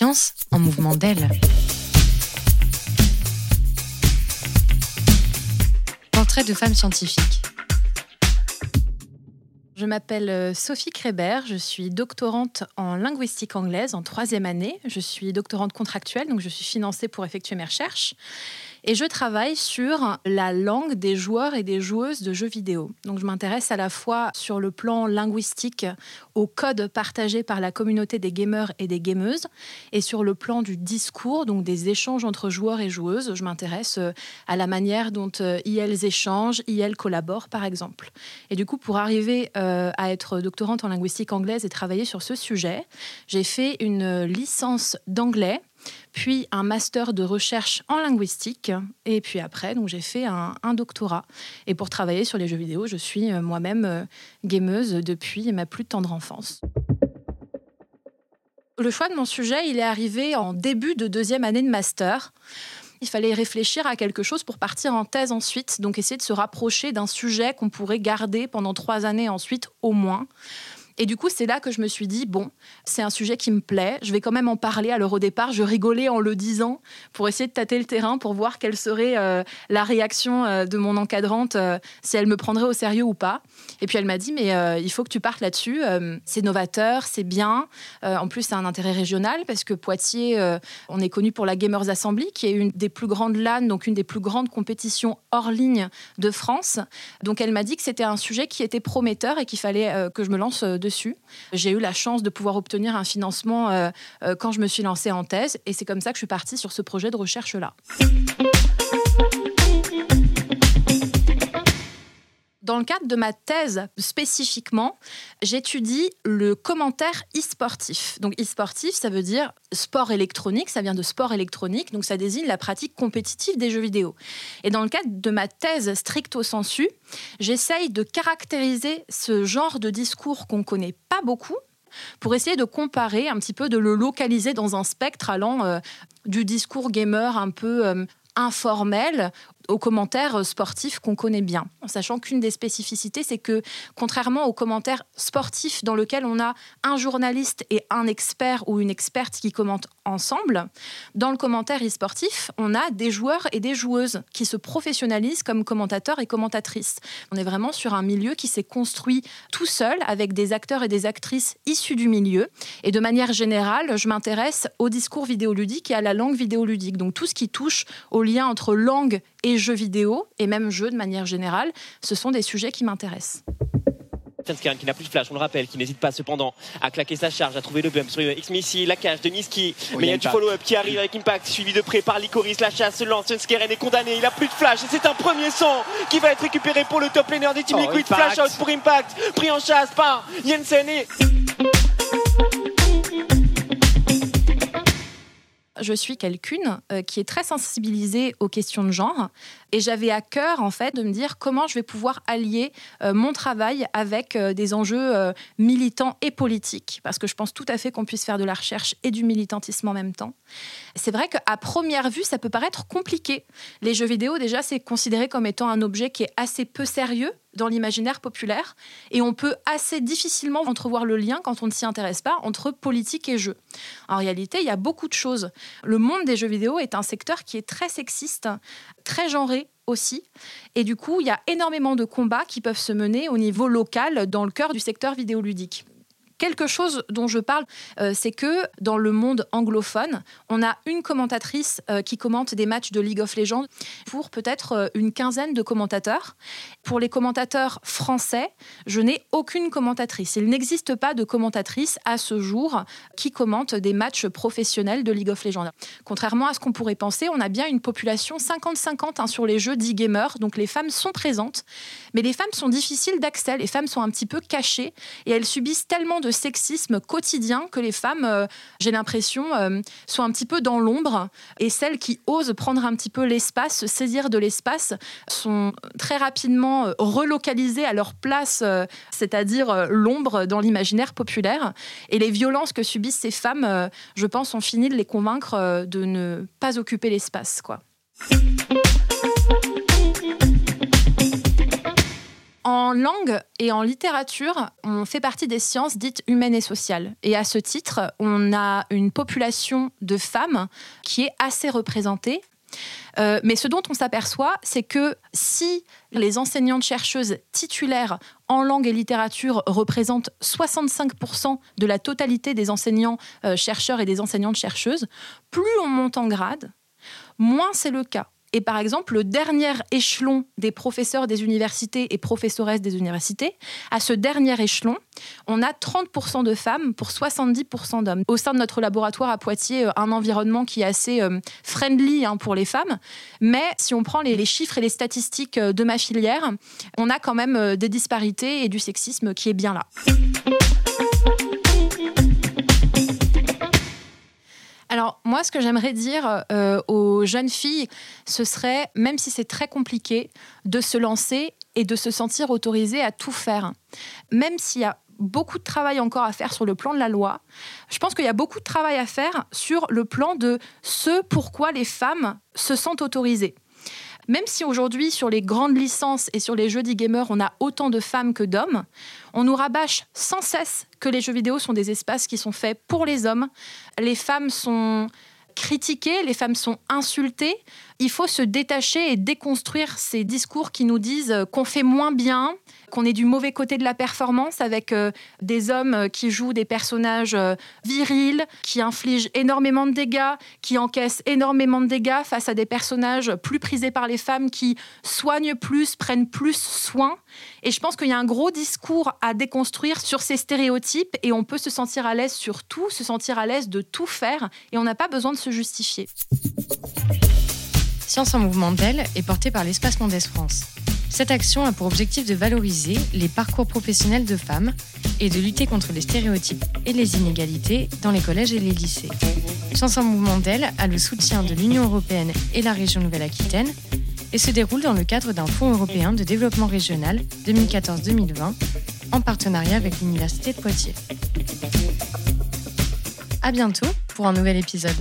En mouvement d'aile. Portrait de femme scientifique. Je m'appelle euh, Sophie Krébert, je suis doctorante en linguistique anglaise en troisième année. Je suis doctorante contractuelle, donc je suis financée pour effectuer mes recherches. Et je travaille sur la langue des joueurs et des joueuses de jeux vidéo. Donc je m'intéresse à la fois sur le plan linguistique au code partagé par la communauté des gamers et des gameuses, et sur le plan du discours, donc des échanges entre joueurs et joueuses. Je m'intéresse euh, à la manière dont euh, ils échangent, ils collaborent, par exemple. Et du coup, pour arriver euh, à être doctorante en linguistique anglaise et travailler sur ce sujet, j'ai fait une licence d'anglais puis un master de recherche en linguistique, et puis après, j'ai fait un, doctorat. Et pour travailler sur les jeux vidéo, je suis euh, moi-même euh, gameuse depuis ma plus tendre enfance. Le choix de mon sujet, il est arrivé en début de deuxième année de master. Il fallait réfléchir à quelque chose pour partir en thèse ensuite, donc essayer de se rapprocher d'un sujet qu'on pourrait garder pendant trois années ensuite au moins. Et du coup, c'est là que je me suis dit, bon, c'est un sujet qui me plaît, je vais quand même en parler. Alors au départ, je rigolais en le disant pour essayer de tâter le terrain, pour voir quelle serait euh, la réaction euh, de mon encadrante, euh, si elle me prendrait au sérieux ou pas. Et puis elle m'a dit, mais il faut que tu partes là-dessus, c'est novateur, c'est bien. en plus, c'est un intérêt régional parce que Poitiers, on est connu pour la Gamers Assembly, qui est une des plus grandes LAN, donc une des plus grandes compétitions hors ligne de France. Donc elle m'a dit que c'était un sujet qui était prometteur et qu'il fallait que je me lance de J'ai eu la chance de pouvoir obtenir un financement euh, euh, quand je me suis lancée en thèse et c'est comme ça que je suis partie sur ce projet de recherche-là. Dans le cadre de ma thèse spécifiquement, j'étudie le commentaire e-sportif. Donc e-sportif, ça veut dire sport électronique, ça vient de sport électronique, donc ça désigne la pratique compétitive des jeux vidéo. Et dans le cadre de ma thèse stricto sensu, j'essaye de caractériser ce genre de discours qu'on connaît pas beaucoup, pour essayer de comparer un petit peu, de le localiser dans un spectre allant euh, du discours gamer un peu euh, informel aux commentaires sportifs qu'on connaît bien, en sachant qu'une des spécificités, c'est que contrairement aux commentaires sportifs dans lesquels on a un journaliste et un expert ou une experte qui commentent ensemble, dans le commentaire e-sportif, on a des joueurs et des joueuses qui se professionnalisent comme commentateurs et commentatrices. On est vraiment sur un milieu qui s'est construit tout seul avec des acteurs et des actrices issus du milieu. Et de manière générale, je m'intéresse au discours vidéoludique et à la langue vidéoludique. Donc tout ce qui touche au lien entre langue et jeux vidéo, et même jeux de manière générale, ce sont des sujets qui m'intéressent qui n'a plus de flash, on le rappelle, qui n'hésite pas cependant à claquer sa charge, à trouver le bump sur X-Missy, la cage de Niski. mais il y a du follow-up qui arrive avec Impact, suivi de près par Licoris. La chasse se lance, Skeren est condamné, il a plus de flash et c'est un premier son qui va être récupéré pour le top laner des Team oh, Liquid. Flash out pour Impact, pris en chasse par Jensen et. Je suis quelqu'une euh, qui est très sensibilisée aux questions de genre et j'avais à cœur en fait de me dire comment je vais pouvoir allier euh, mon travail avec euh, des enjeux militants et politiques parce que je pense tout à fait qu'on puisse faire de la recherche et du militantisme en même temps. C'est vrai qu'à première vue ça peut paraître compliqué. Les jeux vidéo déjà c'est considéré comme étant un objet qui est assez peu sérieux dans l'imaginaire populaire et on peut assez difficilement entrevoir le lien quand on ne s'y intéresse pas entre politique et jeu. En réalité, il y a beaucoup de choses. Le monde des jeux vidéo est un secteur qui est très sexiste, très genré aussi. Et du coup, il y a énormément de combats qui peuvent se mener au niveau local dans le cœur du secteur vidéoludique. Quelque chose dont je parle, euh, c'est que dans le monde anglophone, on a une commentatrice euh, qui commente des matchs de League of Legends pour peut-être euh, une quinzaine de commentateurs. Pour les commentateurs français, je n'ai aucune commentatrice. Il n'existe pas de commentatrice à ce jour qui commente des matchs professionnels de League of Legends. Contrairement à ce qu'on pourrait penser, on a bien une population 50-50 hein, sur les jeux d'e-gamers, donc les femmes sont présentes, mais les femmes sont difficiles d'accès, les femmes sont un petit peu cachées et elles subissent tellement de sexisme quotidien que les femmes, euh, j'ai l'impression, euh, sont un petit peu dans l'ombre. Et celles qui osent prendre un petit peu l'espace, se saisir de l'espace, sont très rapidement euh, relocalisées à leur place, c'est-à-dire l'ombre dans l'imaginaire populaire. Et les violences que subissent ces femmes, je pense, ont fini de les convaincre de ne pas occuper l'espace. quoi. En langue et en littérature, on fait partie des sciences dites humaines et sociales. Et à ce titre, on a une population de femmes qui est assez représentée. Euh, mais ce dont on s'aperçoit, c'est que si les enseignantes chercheuses titulaires en langue et littérature représentent 65% de la totalité des enseignants euh, chercheurs et des enseignantes chercheuses, plus on monte en grade, moins c'est le cas. Et par exemple, le dernier échelon des professeurs des universités et professoresses des universités, à ce dernier échelon, on a 30% de femmes pour 70% d'hommes. Au sein de notre laboratoire à Poitiers, euh, un environnement qui est assez euh, friendly hein, pour les femmes. Mais si on prend les, chiffres et les statistiques euh, de ma filière, on a quand même des disparités et du sexisme qui est bien là. Alors moi, ce que j'aimerais dire euh, aux jeunes filles, ce serait, même si c'est très compliqué, de se lancer et de se sentir autorisée à tout faire. Même s'il y a beaucoup de travail encore à faire sur le plan de la loi, je pense qu'il y a beaucoup de travail à faire sur le plan de ce pourquoi les femmes se sentent autorisées. Même si aujourd'hui, sur les grandes licences et sur les jeux d'e-gamers, on a autant de femmes que d'hommes, on nous rabâche sans cesse que les jeux vidéo sont des espaces qui sont faits pour les hommes. Les femmes sont critiquées, les femmes sont insultées. Il faut se détacher et déconstruire ces discours qui nous disent qu'on fait moins bien, qu'on est du mauvais côté de la performance avec euh, des hommes euh, qui jouent des personnages euh, virils, qui infligent énormément de dégâts, qui encaissent énormément de dégâts face à des personnages plus prisés par les femmes qui soignent plus, prennent plus soin. Et je pense qu'il y a un gros discours à déconstruire sur ces stéréotypes et on peut se sentir à l'aise sur tout, se sentir à l'aise de tout faire et on n'a pas besoin de se justifier. Science en mouvement d'elle est portée par l'Espace Mondes France. Cette action a pour objectif de valoriser les parcours professionnels de femmes et de lutter contre les stéréotypes et les inégalités dans les collèges et les lycées. Chance en mouvement d'elle a le soutien de l'Union européenne et la région Nouvelle-Aquitaine et se déroule dans le cadre d'un fonds européen de développement régional 2014-2020 en partenariat avec l'Université de Poitiers. À bientôt pour un nouvel épisode.